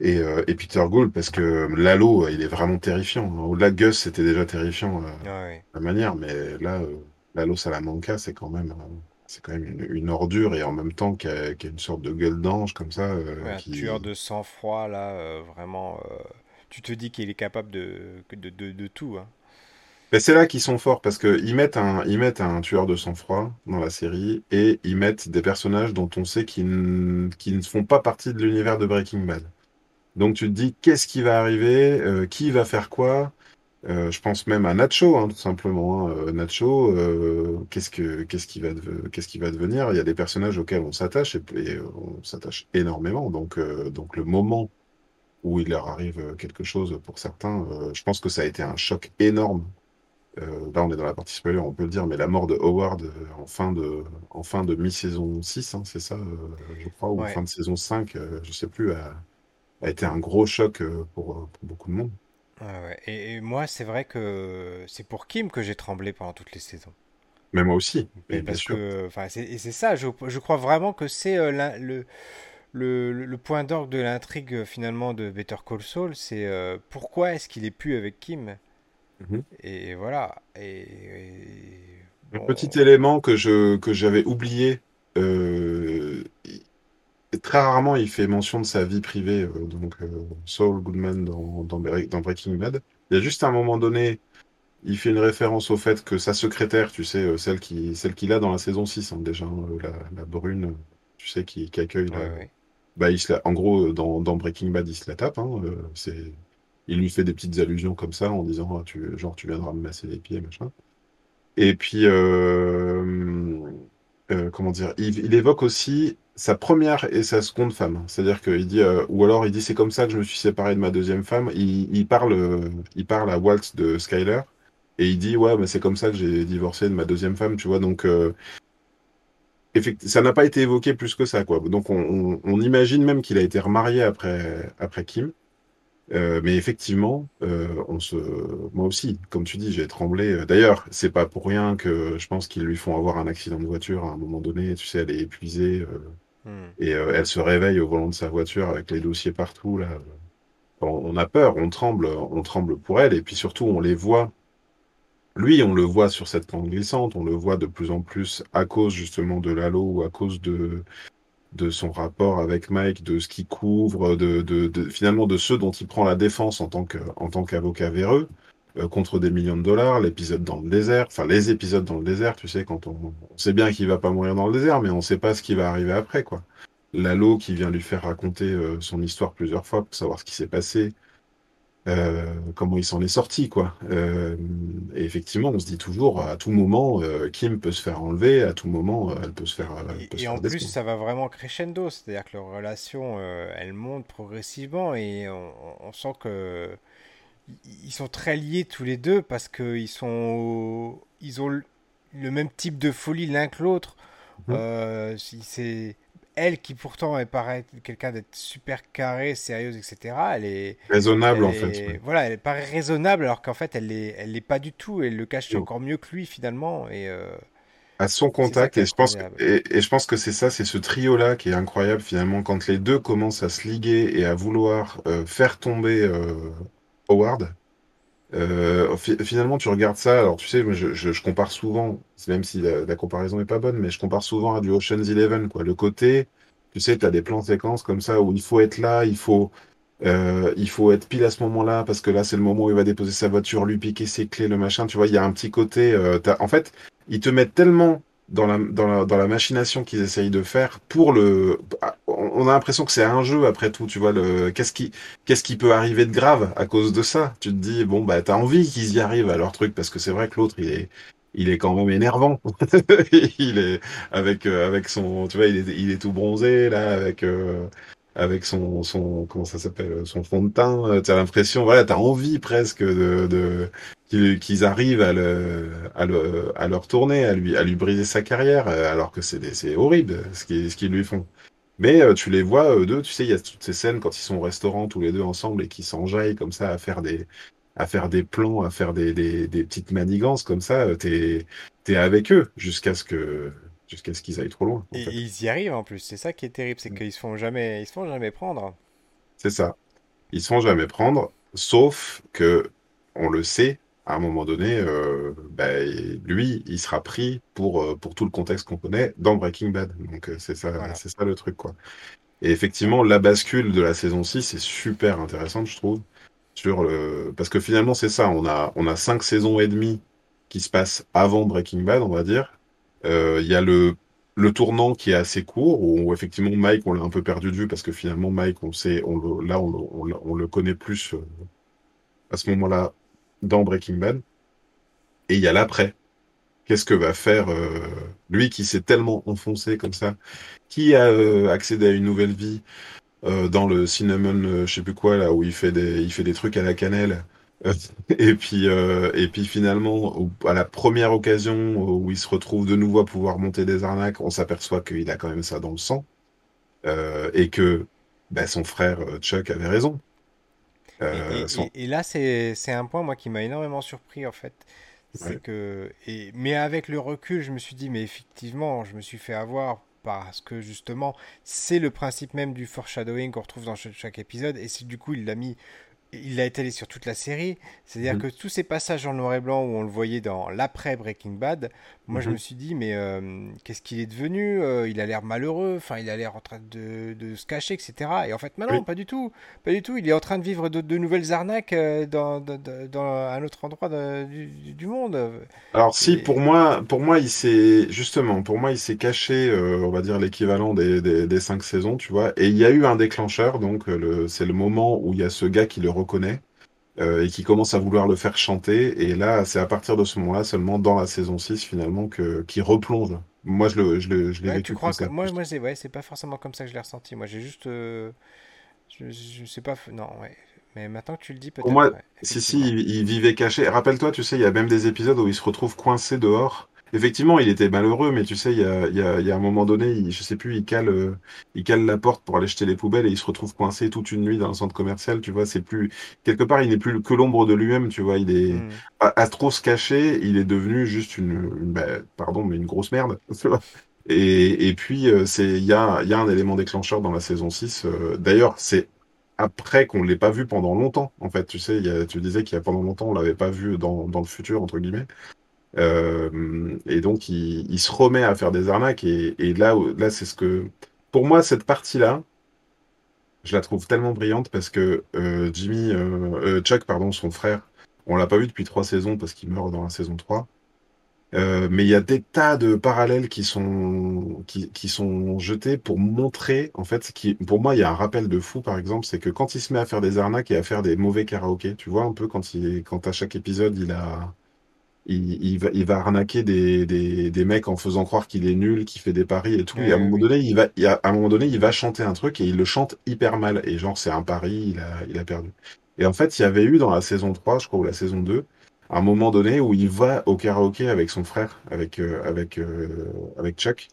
et, euh, et Peter Gould, parce que Lalo, euh, il est vraiment terrifiant. Au-delà de Gus, c'était déjà terrifiant. euh, Ouais, la manière, mais là, euh, Lalo Salamanca, c'est quand même, euh, c'est quand même une, une ordure et en même temps qui a, une sorte de gueule d'ange comme ça, euh, un tueur de sang-froid, là, euh, vraiment... euh, Tu te dis qu'il est capable de, de, de, de tout, hein. Mais c'est là qu'ils sont forts parce que ils mettent un, ils mettent un tueur de sang-froid dans la série et ils mettent des personnages dont on sait qu'ils qu'ils ne font pas partie de l'univers de Breaking Bad. Donc tu te dis qu'est-ce qui va arriver, euh, qui va faire quoi? Euh, je pense même à Nacho, hein, tout simplement. hein. Euh, Nacho, euh, qu'est-ce que, qu'est-ce qui va, qu'est-ce qui va devenir? Il y a des personnages auxquels on s'attache et, et, on s'attache énormément. Donc, donc le moment où il leur arrive quelque chose pour certains, je pense que ça a été un choc énorme. Là, on est dans la partie spoiler, on peut le dire, mais la mort de Howard en fin de, en fin de mi-saison 6, hein, c'est ça, je crois, ou fin de saison 5, euh, je sais plus, a été un gros choc euh, pour, euh, pour beaucoup de monde. ouais. Et, et moi, c'est vrai que c'est pour Kim que j'ai tremblé pendant toutes les saisons. Mais moi aussi, bien parce sûr. que, enfin, c'est, et c'est ça, je, je crois vraiment que c'est euh, le, le, le point d'orgue de l'intrigue finalement de Better Call Saul, c'est euh, pourquoi est-ce qu'il est plus avec Kim? Mhm. Et voilà. Et, et Un bon, petit élément que je que j'avais oublié, euh, très rarement il fait mention de sa vie privée, euh, donc euh, Saul Goodman dans, dans, Bre- dans Breaking Bad. Il y a juste un moment donné il fait une référence au fait que sa secrétaire, tu sais, euh, celle qui, celle qu'il a dans la saison 6, hein, déjà, hein, la, la brune, tu sais, qui, qui accueille la... Ouais. Bah, il se la- En gros, dans, dans Breaking Bad, il se la tape. hein, c'est... Il lui fait des petites allusions comme ça en disant, Ah, tu, genre, tu viendras me masser les pieds, machin. Et puis, euh, comment dire, il, il évoque aussi sa première et sa seconde femme. C'est-à-dire qu'il dit, euh, ou alors il dit, c'est comme ça que je me suis séparé de ma deuxième femme. Il, parle, euh, il parle à Walt de Skyler et il dit, ouais, mais c'est comme ça que j'ai divorcé de ma deuxième femme, tu vois. Donc, euh, ça n'a pas été évoqué plus que ça, quoi. Donc, on, on- on imagine même qu'il a été remarié après, après Kim. Euh, mais effectivement, on se, moi aussi, comme tu dis, j'ai tremblé. D'ailleurs, c'est pas pour rien que je pense qu'ils lui font avoir un accident de voiture à un moment donné. Tu sais, elle est épuisée Hmm. et euh, elle se réveille au volant de sa voiture avec les dossiers partout là. On, a peur, on tremble, on tremble pour elle et puis surtout on les voit. Lui, on le voit sur cette pente glissante, on le voit de plus en plus à cause justement de Lalo ou à cause de de son rapport avec Mike, de ce qu'il couvre, de, de, de- finalement de ceux dont il prend la défense en tant que, en tant qu'avocat véreux, euh, contre des millions de dollars, l'épisode dans le désert, enfin les épisodes dans le désert, tu sais, quand on, on sait bien qu'il va pas mourir dans le désert, mais on sait pas ce qui va arriver après, quoi. Lalo qui vient lui faire raconter euh, son histoire plusieurs fois pour savoir ce qui s'est passé, euh, comment il s'en est sorti, quoi. Et effectivement, on se dit toujours, à tout moment, Kim peut se faire enlever, à tout moment, elle peut se faire, elle peut Et, se et faire en plus, ça va vraiment crescendo, c'est-à-dire que leur relation, elle monte progressivement et on, on sent que ils sont très liés tous les deux parce qu'ils sont, ils ont le même type de folie l'un que l'autre. Euh, c'est elle qui pourtant elle paraît quelqu'un d'être super carré, sérieuse, etc. Elle est, Raisonnable, elle en fait. ouais. voilà, elle paraît raisonnable alors qu'en fait elle l'est, elle l'est pas du tout. Elle le cache encore mieux que lui finalement et euh, à son contact et je pense que, et, et je pense que c'est ça, c'est ce trio-là qui est incroyable finalement quand les deux commencent à se liguer et à vouloir euh, faire tomber Howard. Euh, fi- finalement, tu regardes ça. Alors, tu sais, je, compare souvent, même si la, comparaison est pas bonne, mais je compare souvent à du Ocean's Eleven, quoi. Le côté, tu sais, tu as des plans séquences comme ça où il faut être là, il faut, euh, il faut être pile à ce moment-là parce que là, c'est le moment où il va déposer sa voiture, lui piquer ses clés, le machin. Tu vois, il y a un petit côté. euh, en fait, ils te mettent tellement dans la, dans la, dans la machination qu'ils essayent de faire pour le. On on a l'impression que c'est un jeu après tout. Tu vois, le qu'est-ce qui, qu'est-ce qui peut arriver de grave à cause de ça? Tu te dis, bon, bah, t'as envie qu'ils y arrivent à leur truc parce que c'est vrai que l'autre, il est. Il est quand même énervant. Il est avec euh, avec son, tu vois, il est il est tout bronzé là, avec euh, avec son, son, comment ça s'appelle, son fond de teint. euh, T'as l'impression, voilà, t'as envie presque de, de qu'ils arrivent à le, à le, à le retourner, à lui, à lui briser sa carrière, euh, alors que c'est c'est horrible ce qu'ils, ce qu'ils lui font. Mais euh, tu les vois, eux deux, tu sais, il y a toutes ces scènes quand ils sont au restaurant tous les deux ensemble et qui s'enjaillent comme ça à faire des, à faire des plans, à faire des, des, des petites manigances comme ça, euh, t'es, t'es avec eux jusqu'à ce que, jusqu'à ce qu'ils aillent trop loin, en Et, et fait. ils y arrivent en plus. C'est ça qui est terrible, c'est qu'ils se font jamais, ils se font jamais prendre. C'est ça. Ils se font jamais prendre, sauf que, on le sait, à un moment donné, euh, bah, lui, il sera pris pour, euh, pour tout le contexte qu'on connaît dans Breaking Bad. Donc euh, c'est ça, Voilà. c'est ça le truc, quoi. Et effectivement, la bascule de la saison 6 est super intéressante, je trouve, sur le... parce que finalement, c'est ça, on a, on a cinq saisons et demie qui se passent avant Breaking Bad, on va dire. Euh, Il y a le, le tournant qui est assez court, où effectivement Mike, on l'a un peu perdu de vue, parce que finalement Mike, on sait, on le, là, on, on, le- on le connaît plus euh, à ce moment-là dans Breaking Bad. Et il y a l'après. Qu'est-ce que va faire euh, lui qui s'est tellement enfoncé comme ça, qui a euh, accédé à une nouvelle vie euh, dans le cinnamon, euh, je sais plus quoi là, où il fait des, il fait des trucs à la cannelle. Euh, et puis, euh, et puis finalement, au- à la première occasion où il se retrouve de nouveau à pouvoir monter des arnaques, on s'aperçoit qu'il a quand même ça dans le sang euh, et que bah, son frère euh, Chuck avait raison. Et, Euh, et- son... et- et là, c'est, un point, moi, qui m'a énormément surpris, en fait. ouais. C'est que, et, mais avec le recul, je me suis dit, mais effectivement, je me suis fait avoir parce que justement, c'est le principe même du foreshadowing qu'on retrouve dans chaque, chaque épisode, et c'est du coup, il l'a mis il a étalé sur toute la série. C'est-à-dire Mhm. que tous ces passages en noir et blanc où on le voyait dans l'après Breaking Bad, moi je me Mhm. suis dit, mais euh, qu'est-ce qu'il est devenu Euh, Il a l'air malheureux, enfin il a l'air en train de, de se cacher, etc. Et en fait, maintenant, Oui. pas du tout. Pas du tout. Il est en train de vivre de, de nouvelles arnaques euh, dans, dans, un autre endroit du, du- monde. Alors si Et, pour moi, pour moi, il s'est justement, pour moi, il s'est caché, euh, on va dire l'équivalent des, des, des cinq saisons, tu vois. Et il y a eu un déclencheur, donc c'est le moment où il y a ce gars qui le reconnaît euh, et qui commence à vouloir le faire chanter. Et là, c'est à partir de ce moment-là, seulement dans la saison 6 finalement, que qui replonge. Moi, je le, je le, je l'ai ouais, tu vécu comme crois que ça. moi, moi c'est ouais, pas forcément comme ça que je l'ai ressenti. Moi, j'ai juste, euh, je, je sais pas, non, ouais. Mais maintenant que tu le dis, Pour peut-être, moi, ouais, si, si, il vivait caché. Rappelle-toi, tu sais, il y a même des épisodes où il se retrouve coincé dehors. Effectivement, il était malheureux, mais tu sais, il y a, y a, y a un moment donné, il, je sais plus, il cale, euh, il cale la porte pour aller jeter les poubelles et il se retrouve coincé toute une nuit dans un centre commercial, tu vois. C'est plus, quelque part, il n'est plus que l'ombre de lui-même, tu vois. Il est, Hmm. à, à trop se cacher, il est devenu juste une, une- bah, pardon, mais une grosse merde. Et, et puis, euh, c'est, il y a, il y a un élément déclencheur dans la saison 6. euh, d'ailleurs, c'est après qu'on l'ait pas vu pendant longtemps, en fait. Tu sais, il y a- tu disais qu'il y a pendant longtemps, on l'avait pas vu dans, dans le futur, entre guillemets. Euh, et donc, il, se remet à faire des arnaques. Et, là, là, c'est ce que, pour moi, cette partie-là, je la trouve tellement brillante parce que euh, Jimmy, euh, Chuck, pardon, son frère, on l'a pas vu depuis trois saisons parce qu'il meurt dans la saison 3. Euh, mais il y a des tas de parallèles qui sont qui, qui sont jetés pour montrer en fait pour moi il y a un rappel de fou par exemple c'est que quand il se met à faire des arnaques et à faire des mauvais karaokés tu vois un peu quand il quand à chaque épisode il a il, il va il va arnaquer des, des, des mecs en faisant croire qu'il est nul qu'il fait des paris et tout et à un Ouais, moment donné il va il a- à un moment donné il va chanter un truc et il le chante hyper mal et genre c'est un pari il a il a perdu et en fait il y avait eu dans la saison 3 je crois ou la saison 2 un moment donné où il va au karaoké avec son frère, avec, euh, avec, euh, avec Chuck.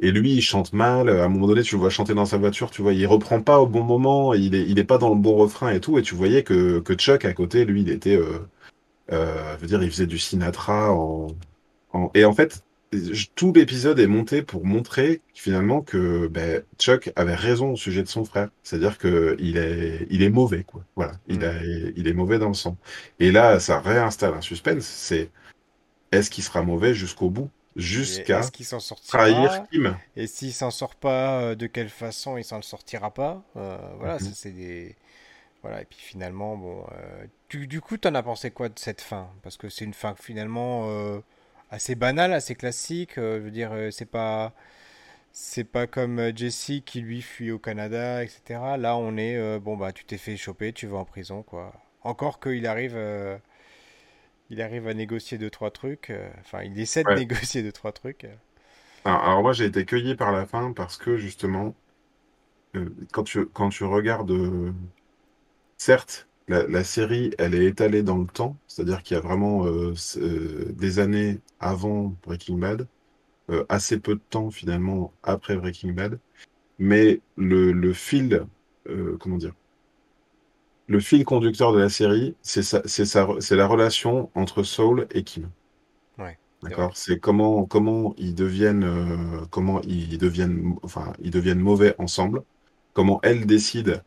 Et lui, il chante mal. À un moment donné, tu le vois chanter dans sa voiture, tu vois, il reprend pas au bon moment, il est, il est pas dans le bon refrain et tout. Et tu voyais que, que Chuck, à côté, lui, il était, euh, euh, je veux dire, il faisait du Sinatra en, en- Et en fait, tout l'épisode est monté pour montrer finalement que ben, Chuck avait raison au sujet de son frère. C'est-à-dire que il est, il est mauvais, quoi. Voilà, il a, il est mauvais dans le sang. Et là, ça réinstalle un suspense. C'est est-ce qu'il sera mauvais jusqu'au bout, jusqu'à qu'il trahir? Kim? Et s'il s'en sort pas, euh, de quelle façon il s'en sortira pas? Euh, voilà, ça Mhm. c'est des... Voilà, et puis finalement, bon... euh, tu- du coup, t'en as pensé quoi de cette fin? Parce que c'est une fin finalement euh, assez banale, assez classique. euh, je veux dire, c'est pas... C'est pas comme Jesse qui lui fuit au Canada, etc. Là, on est... bon, bah, tu t'es fait choper, tu vas en prison, quoi. Encore qu'il arrive... il arrive à négocier deux, trois trucs. Enfin, il essaie de Ouais. négocier deux, trois trucs. Alors, alors moi, j'ai été cueilli par la fin parce que justement, quand tu, quand tu regardes, certes, la, la série, elle est étalée dans le temps, c'est-à-dire qu'il y a vraiment euh, euh, des années avant Breaking Bad, euh, assez peu de temps finalement après Breaking Bad, mais le, le fil, comment dire, le fil conducteur de la série, c'est la relation entre Saul et Kim. Ouais. D'accord? C'est comment, comment ils deviennent, comment ils deviennent, enfin, ils deviennent mauvais ensemble. Comment elle décide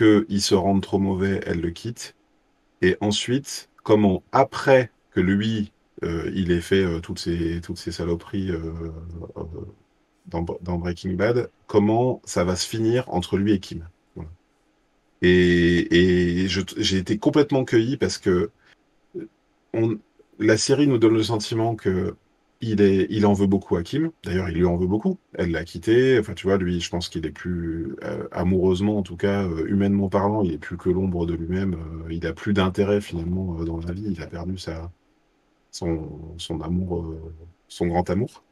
qu'ils se rendent trop mauvais, elle le quitte. Et ensuite, comment après que lui, euh, il ait fait euh, toutes ces, toutes ces saloperies euh, dans, Breaking Bad, comment ça va se finir entre lui et Kim? Et, et j'ai été complètement cueilli parce que la série nous donne le sentiment que il est, il en veut beaucoup à Kim. D'ailleurs, il lui en veut beaucoup. Elle l'a quitté. Enfin, tu vois, lui, je pense qu'il est plus, euh, amoureusement, en tout cas, euh, humainement parlant, il est plus que l'ombre de lui-même. Euh, il a plus d'intérêt, finalement, euh, dans la vie. Il a perdu sa, son, son amour, son grand amour.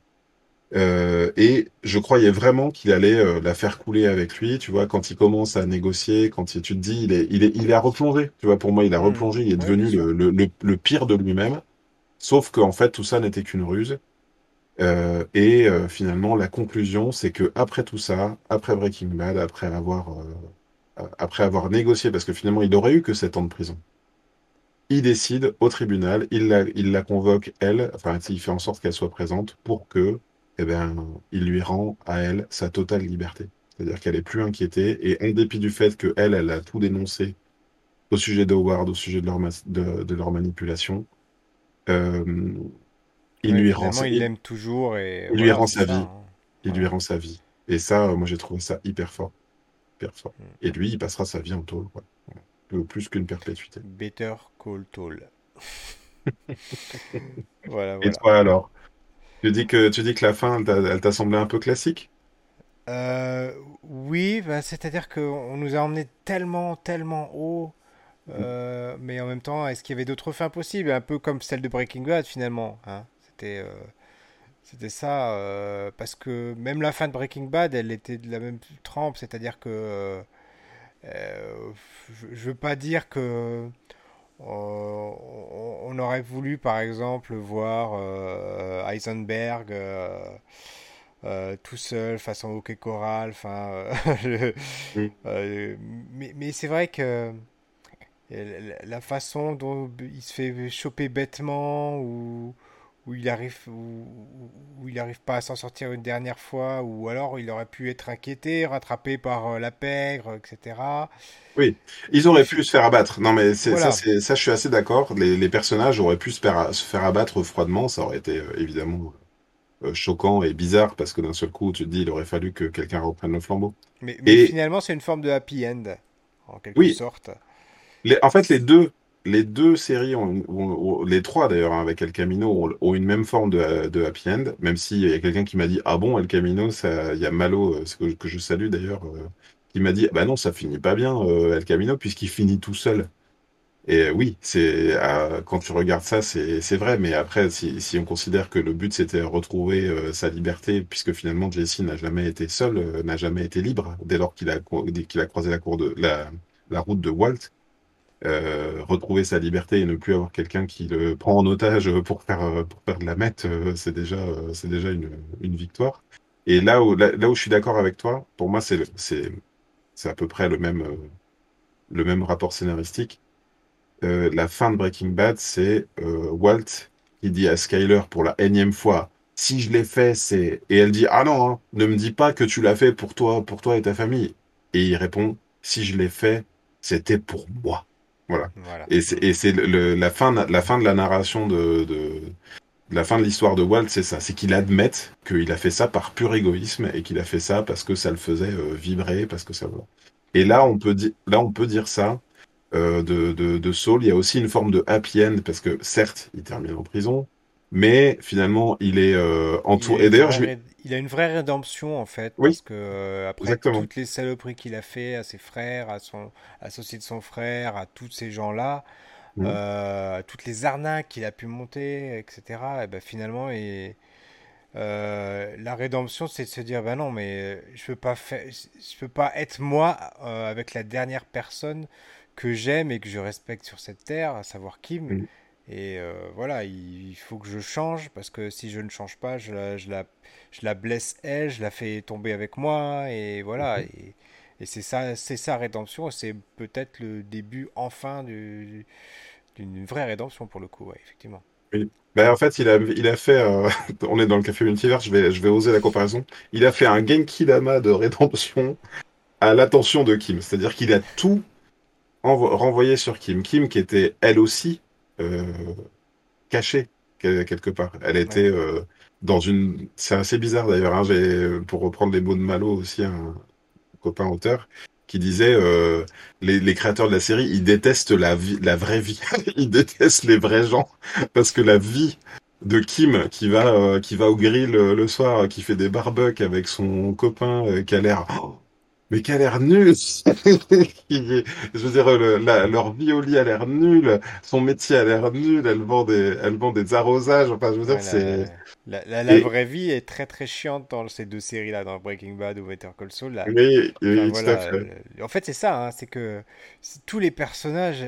Euh, et je croyais vraiment qu'il allait la faire couler avec lui, tu vois, quand il commence à négocier, quand il- tu te dis, il est, il est, il a replongé, tu vois, pour moi, il a Hmm. replongé, il est devenu le, le, le pire de lui-même, sauf qu'en fait, tout ça n'était qu'une ruse. Euh, et euh, finalement, la conclusion, c'est que après tout ça, après Breaking Bad, après avoir, euh, négocié, parce que finalement, il aurait eu que 7 ans de prison, il décide au tribunal, il la, convoque, elle, enfin, il fait en sorte qu'elle soit présente pour que, eh ben, il lui rend à elle sa totale liberté. C'est-à-dire qu'elle est plus inquiétée et en dépit du fait que elle, a tout dénoncé au sujet d'Howard, au sujet de leur, de, de leur manipulation. Euh, il Ouais, lui rend, finalement, il l'aime toujours et il lui rend c'est sa vie. hein. Il lui rend sa vie. Et ça, euh, moi, j'ai trouvé ça hyper fort. Hyper fort. Mm. Et lui, il passera sa vie en tôle, quoi. Plus qu'une perpétuité. Better Call. Voilà, Et toi, alors? Tu dis que, tu dis que la fin, elle t'a semblé un peu classique? Euh, oui, bah, c'est-à-dire qu'on nous a emmené tellement, tellement haut, euh, mais en même temps, est-ce qu'il y avait d'autres fins possibles? Un peu comme celle de Breaking Bad finalement, hein. C'était, euh, c'était ça, euh, parce que même la fin de Breaking Bad, elle était de la même trempe, c'est-à-dire que je, je veux pas dire que on, aurait voulu, par exemple, voir Heisenberg. euh, tout seul face au hockey choral. Enfin, euh, je- mais, mais c'est vrai que la façon dont il se fait choper bêtement ou où il arrive où, où il arrive pas à s'en sortir une dernière fois ou alors il aurait pu être inquiété, rattrapé par euh, la pègre, etc. Oui, ils auraient pu se faire abattre. Non, mais ça, ça, je suis assez d'accord. Les, les personnages auraient pu se faire, se faire abattre froidement. Ça aurait été euh, évidemment euh, choquant et bizarre parce que d'un seul coup, tu te dis, il aurait fallu que quelqu'un reprenne le flambeau. Mais, mais Et finalement, c'est une forme de happy end en quelque oui, sorte. En fait, les deux, les deux séries, ont, les trois d'ailleurs, hein, avec El Camino, ont, une même forme de, happy end. Même s'il y a quelqu'un qui m'a dit, ah bon, El Camino, il y a Malo, euh, que, je salue d'ailleurs, euh, qui m'a dit, bah non, ça finit pas bien, euh, El Camino, puisqu'il finit tout seul. Et oui, c'est quand tu regardes ça, c'est vrai. Mais après, si, on considère que le but c'était retrouver sa liberté, puisque finalement Jesse n'a jamais été seul, n'a jamais été libre dès lors qu'il a croisé la route de Walt, euh, retrouver sa liberté et ne plus avoir quelqu'un qui le prend en otage pour faire euh, pour faire de la meth, euh, c'est déjà déjà une une victoire. Et là où là, où je suis d'accord avec toi, pour moi c'est à peu près le même le même rapport scénaristique la fin de Breaking Bad, c'est Walt qui dit à Skyler pour la énième fois, si je l'ai fait, c'est... Et elle dit, ah non, hein, ne me dis pas que tu l'as fait pour toi, pour toi et ta famille. Et il répond, si je l'ai fait, c'était pour moi. Voilà. Voilà. Et c'est la fin, de- la fin de la narration de, de, la fin de l'histoire de Walt, c'est ça, c'est qu'il admette qu'il a fait ça par pur égoïsme et qu'il a fait ça parce que ça le faisait euh, vibrer, parce que ça. Et là, on peut dire, là, on peut dire ça euh, de, de, de Saul. Il y a aussi une forme de happy end parce que certes, il termine en prison, mais finalement, il est euh, Il entouré. Et d'ailleurs, je il a une vraie rédemption en fait, oui, parce que euh, après exactement. toutes les saloperies qu'il a fait à ses frères, à son associé de son frère, à tous ces gens-là, Mhm. euh, à toutes les arnaques qu'il a pu monter, etc. Et ben finalement, et, euh, la rédemption, c'est de se dire, ben non, mais je peux pas faire, je peux pas être moi avec la dernière personne que j'aime et que je respecte sur cette terre, à savoir Kim. Mhm. Et euh, voilà, il, il faut que je change parce que si je ne change pas, je la, je la, je la blesse elle, je la fais tomber avec moi et voilà. Mhm. Et, et c'est ça, c'est sa rédemption. C'est peut-être le début enfin du- d'une vraie rédemption pour le coup, ouais, effectivement. Oui. Ben, en fait, il a, il a fait. euh, on est dans le café multivers, je vais, je vais oser la comparaison. Il a fait un Genki Dama de rédemption à l'attention de Kim. C'est-à-dire qu'il a tout envo- renvoyé sur Kim. Kim qui était elle aussi cachée quel- quelque part. Elle était Ouais, euh, dans une. C'est assez bizarre d'ailleurs. hein, j'ai, pour reprendre les mots de Malo aussi, un copain auteur, qui disait euh, les, les créateurs de la série, ils détestent la vie, la vraie vie. ils détestent les vrais gens parce que la vie de Kim qui va euh, qui va au grill euh, le soir, euh, qui fait des barbecues avec son copain euh, qui a l'air oh, mais qui a l'air nul. Je veux dire, le- la- leur vie au lit a l'air nulle, son métier a l'air nul, elle vend des, elle vend des arrosages. Enfin, je veux dire, ouais, c'est la, la, la et vraie vie est très très chiante dans ces deux séries-là, dans Breaking Bad ou Better Call Saul. Là. oui, Enfin oui, tout à fait. en fait c'est ça, hein, c'est que tous les personnages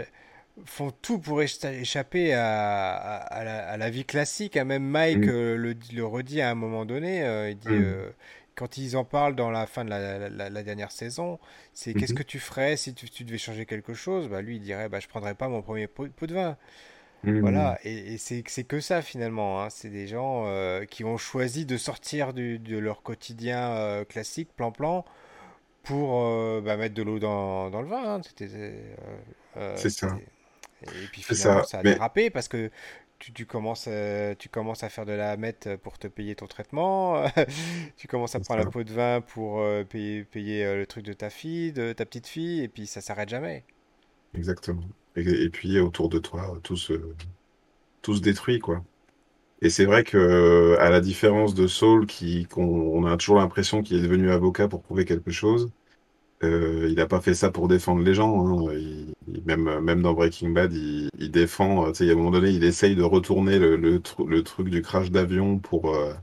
font tout pour écha- échapper à, à- à la, à la vie classique. hein. Même Mike Mm, euh, le, le redit à un moment donné, euh, il dit, mm, euh, quand ils en parlent dans la fin de la, la- la- la dernière saison, c'est qu'est-ce mhm, que tu ferais si tu, tu devais changer quelque chose? Bah, lui il dirait, bah, je prendrais pas mon premier pot, pot de vin. mm. Voilà, et, et c'est que ça finalement, hein. C'est des gens euh, qui ont choisi de sortir du- de leur quotidien euh, classique, plan-plan, pour euh, bah, mettre de l'eau dans, dans le vin. hein. C'était, C'est ça. Et puis finalement, ça. ça a Mais dérapé parce que tu, tu commences, euh, tu commences à faire de la mette pour te payer ton traitement. Tu commences à prendre ça. pot de vin pour euh, payer, payer euh, le truc de ta fille, de ta petite fille, et puis ça s'arrête jamais. Exactement. Et, et puis autour de toi, tout se, tout se détruit, quoi. Et c'est vrai que, à la différence de Saul, qui, qu'on, on a toujours l'impression qu'il est devenu avocat pour prouver quelque chose, euh, il n'a pas fait ça pour défendre les gens. hein. Il- il- même, dans Breaking Bad, il, il défend. euh, Tu sais, à un moment donné, il essaye de retourner le, le, tru- le truc du crash d'avion pour, euh,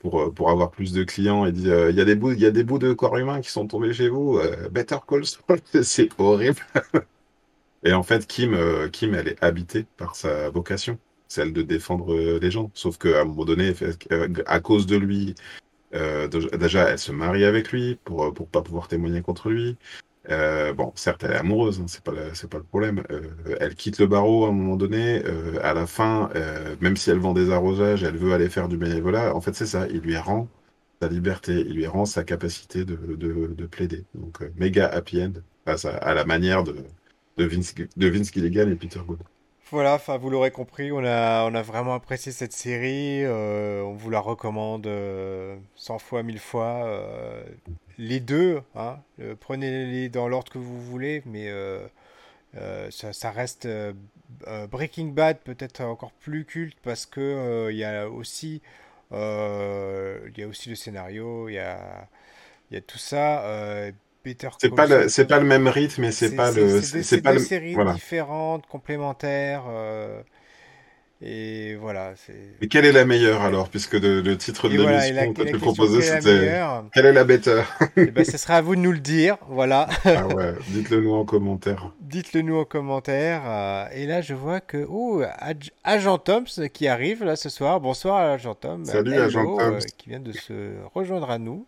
pour, avoir plus de clients. Il dit, il y a des bouts, il y a de corps humain qui sont tombés chez vous. Better Call Saul. C'est horrible. Et en fait, Kim, Kim, elle est habitée par sa vocation, celle de défendre les gens. Sauf qu'à un moment donné, à cause de lui, euh, déjà, elle se marie avec lui pour euh, pour pas pouvoir témoigner contre lui. Euh, bon, certes, elle est amoureuse, hein, c'est pas pas le problème. Elle quitte le barreau à un moment donné. à la fin, même si elle vend des arrosages, elle veut aller faire du bénévolat. En fait, c'est ça. Il lui rend sa liberté, il lui rend sa capacité de, de, de plaider. Donc, méga happy end à, la manière de, de Vince Gilligan et Peter Good. Voilà, vous l'aurez compris, on a, vraiment apprécié cette série, euh, on vous la recommande euh, 100 fois, 1000 fois. euh, les deux, hein, euh, prenez-les dans l'ordre que vous voulez, mais ça, reste Breaking Bad peut-être encore plus culte parce que il y a aussi, le scénario, il y a tout ça. Euh, C'est pas le, c'est pas le même rythme et c'est pas le, c'est pas deux le, séries voilà. différentes, complémentaires. euh, et voilà, c'est. Mais quelle est la meilleure alors, puisque le, le titre de voilà, l'émission que tu proposais, c'était quelle est la better? Eh ben, ce sera à vous de nous le dire. Voilà. Ah ouais, dites-le nous en commentaire. Dites-le nous en commentaire. euh, et là, je vois que. Oh, Ag- Agent Toms qui arrive là ce soir. Bonsoir, Agent Tom. Salut, Hello, Agent euh, Toms. qui vient de se rejoindre à nous,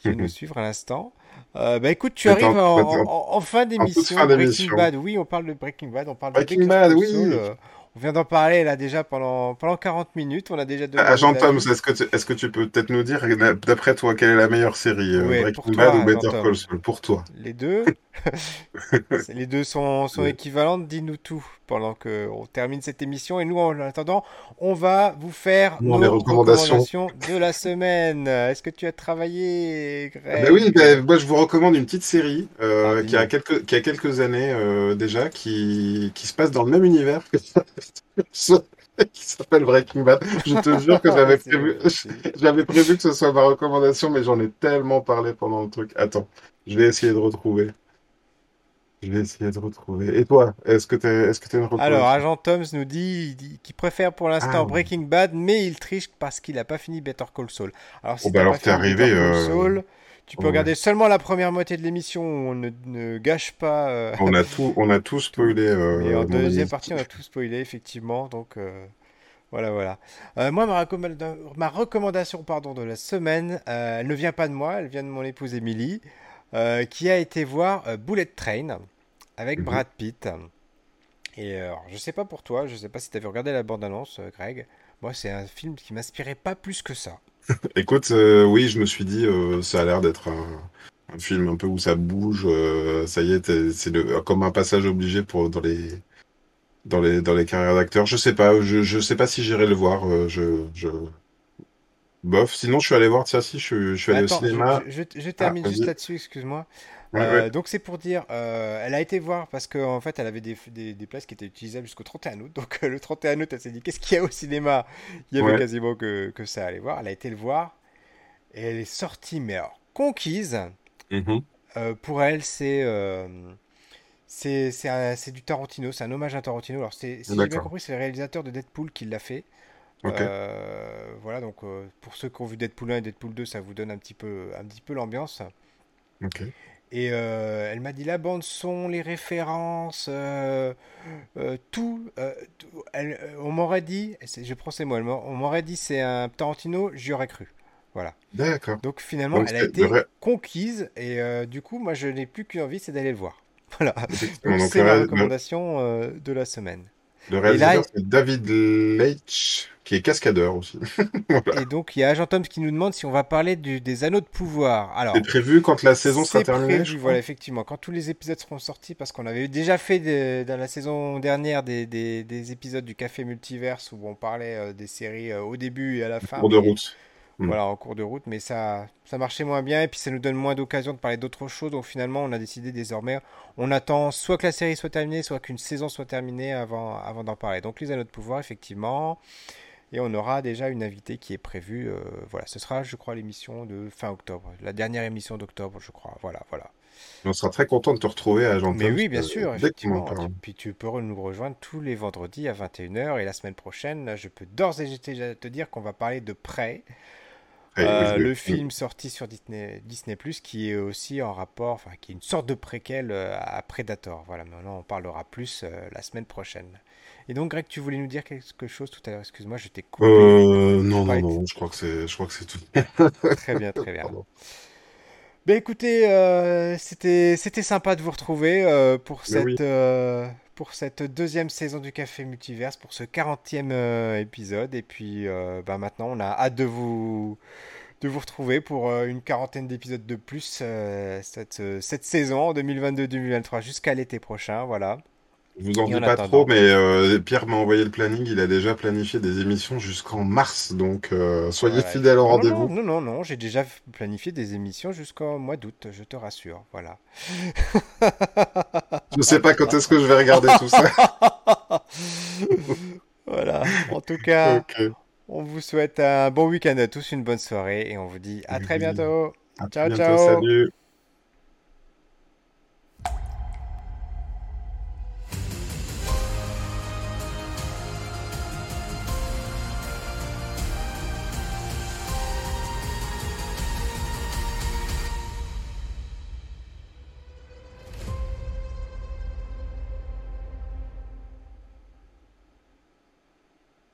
qui de nous suivre à l'instant. Euh, bah écoute, tu arrives en, en, en- en- en fin d'émission. Breaking. Bad, oui, on parle de Breaking Bad, on parle de Breaking Better Bad, Call oui. Saul. euh, on vient d'en parler là déjà pendant, pendant 40 minutes. On a déjà Agent nos Tom, est-ce que tu, est-ce que tu peux peut-être nous dire, d'après toi, quelle est la meilleure série, euh, Ouais, Breaking Bad ou Better Agent Tom. Call Saul? Pour toi? Les deux, les deux sont, sont équivalentes. Dis-nous tout pendant que on termine cette émission. Et nous, en attendant, on va vous faire nos les recommandations. recommandations de la semaine. Est-ce que tu as travaillé, Ah ben oui, Greg? ben, moi je vous recommande une petite série euh, Ah, qui a quelques, qui a quelques années euh, déjà, qui, qui se passe dans le même univers que ça, qui s'appelle Breaking Bad. Je te jure que j'avais prévu, j'avais prévu que ce soit ma recommandation, mais j'en ai tellement parlé pendant le truc. Attends, je vais essayer de retrouver. Je vais essayer de retrouver. Et toi, est-ce que t'as, est-ce que t'as une Alors? Agent Toms nous dit, il dit qu'il préfère pour l'instant Ah, Breaking Bad, mais il triche parce qu'il n'a pas fini Better Call Saul. Alors, oh, si bah alors t'es fini Better arrivé. Euh, Saul, tu peux ouais. regarder seulement la première moitié de l'émission où on ne, ne gâche pas euh, On a tout, on a tout spoilé, en euh, mon ami. deuxième partie, on a tout spoilé, effectivement. Donc, voilà, voilà. Euh, moi, ma, recommanda- ma recommandation pardon, de la semaine, euh, elle ne vient pas de moi, elle vient de mon épouse Émilie, euh, qui a été voir euh, Bullet Train avec Mhm. Brad Pitt. Et euh, alors, je sais pas pour toi, je sais pas si tu avais regardé la bande-annonce, Greg. Moi, c'est un film qui m'inspirait pas plus que ça. Écoute, oui, je me suis dit, ça a l'air d'être un, un film un peu où ça bouge. ça y est, c'est comme un passage obligé pour dans les dans les dans les carrières d'acteurs. Je sais pas, je je sais pas si j'irai le voir. euh, je je bof. Sinon, je suis allé voir. Tiens, si, je, suis- je suis allé au Attends, cinéma. je- je- je Ah, termine juste là-dessus, excuse-moi. Ouais, Euh, ouais. donc c'est pour dire, euh, elle a été voir parce qu'en fait elle avait des, des, des places qui étaient utilisables jusqu'au 31 août. Donc euh, le 31 août elle s'est dit qu'est-ce qu'il y a au cinéma? Il y avait Ouais. quasiment que, que ça à aller voir. Elle a été le voir et elle est sortie mais alors conquise. Mhm. Euh, pour elle c'est c'est du Tarantino, c'est un hommage à Tarantino. Alors si j'ai bien compris c'est le réalisateur de Deadpool qui l'a fait. Euh, voilà donc euh, pour ceux qui ont vu Deadpool 1 et Deadpool 2 ça vous donne un petit peu un petit peu l'ambiance. Ok. Et euh, elle m'a dit la bande son, les références, tout. tout. Elle- on m'aurait dit, je prends ces mots, elle on m'aurait dit c'est un Tarantino, j'y aurais cru. Voilà. D'accord. Donc finalement, Donc elle a été conquise et du coup, moi, je n'ai plus qu'une envie, c'est d'aller le voir. Voilà. c'est le- recommandation de la semaine. Le réalisateur, c'est David Leitch, qui est cascadeur aussi. Et donc, il y a Agent Tom qui nous demande si on va parler des anneaux de pouvoir. Alors, c'est prévu quand la saison sera terminée. Prévu, voilà, effectivement, quand tous les épisodes seront sortis, parce qu'on avait déjà fait dans la saison dernière des, des, épisodes du Café Multiverse où on parlait euh, des séries euh, au début et à la fin. Cours de route. Hmm. Voilà, en cours de route, mais ça, ça marchait moins bien et puis ça nous donne moins d'occasion de parler d'autres choses. Donc finalement, on a décidé désormais, on attend soit que la série soit terminée, soit qu'une saison soit terminée avant, avant d'en parler. Donc les anneaux de pouvoir, effectivement. Et on aura déjà une invitée qui est prévue. Euh, voilà, ce sera, je crois, l'émission de fin octobre, la dernière émission d'octobre, je crois. Voilà, voilà. On sera très content de te retrouver à Jean Mais oui, bien sûr, effectivement. Puis tu peux nous rejoindre tous les vendredis à 21h. Et la semaine prochaine, je peux d'ores et déjà te dire qu'on va parler de Prêt. Euh, le film sorti sur Disney, Disney Plus qui est aussi en rapport, enfin qui est une sorte de préquel euh, à Predator. Voilà, maintenant on parlera plus euh, la semaine prochaine. Et donc Greg, tu voulais nous dire quelque chose tout à l'heure? Excuse-moi, je t'ai coupé. non, non, non, je crois que c'est, je crois que c'est tout. très bien, très bien. Ben écoutez, c'était, c'était sympa de vous retrouver pour cette pour cette deuxième saison du Café Multiverse, pour ce 40e euh, épisode. Et puis euh, bah, maintenant, on a hâte de vous, de vous retrouver pour euh, une quarantaine d'épisodes de plus cette, cette saison 2022-2023 jusqu'à l'été prochain. Voilà. Je vous en dis pas trop, mais euh, Pierre m'a envoyé le planning. Il a déjà planifié des émissions jusqu'en mars, donc euh, soyez fidèles au rendez-vous. Non, non, non, j'ai déjà planifié des émissions jusqu'au mois d'août, je te rassure. Voilà. je sais pas quand est-ce que je vais regarder tout ça. voilà. En tout cas, on vous souhaite un bon week-end à tous, une bonne soirée, et on vous dit à très bientôt. ciao, ciao. Salut.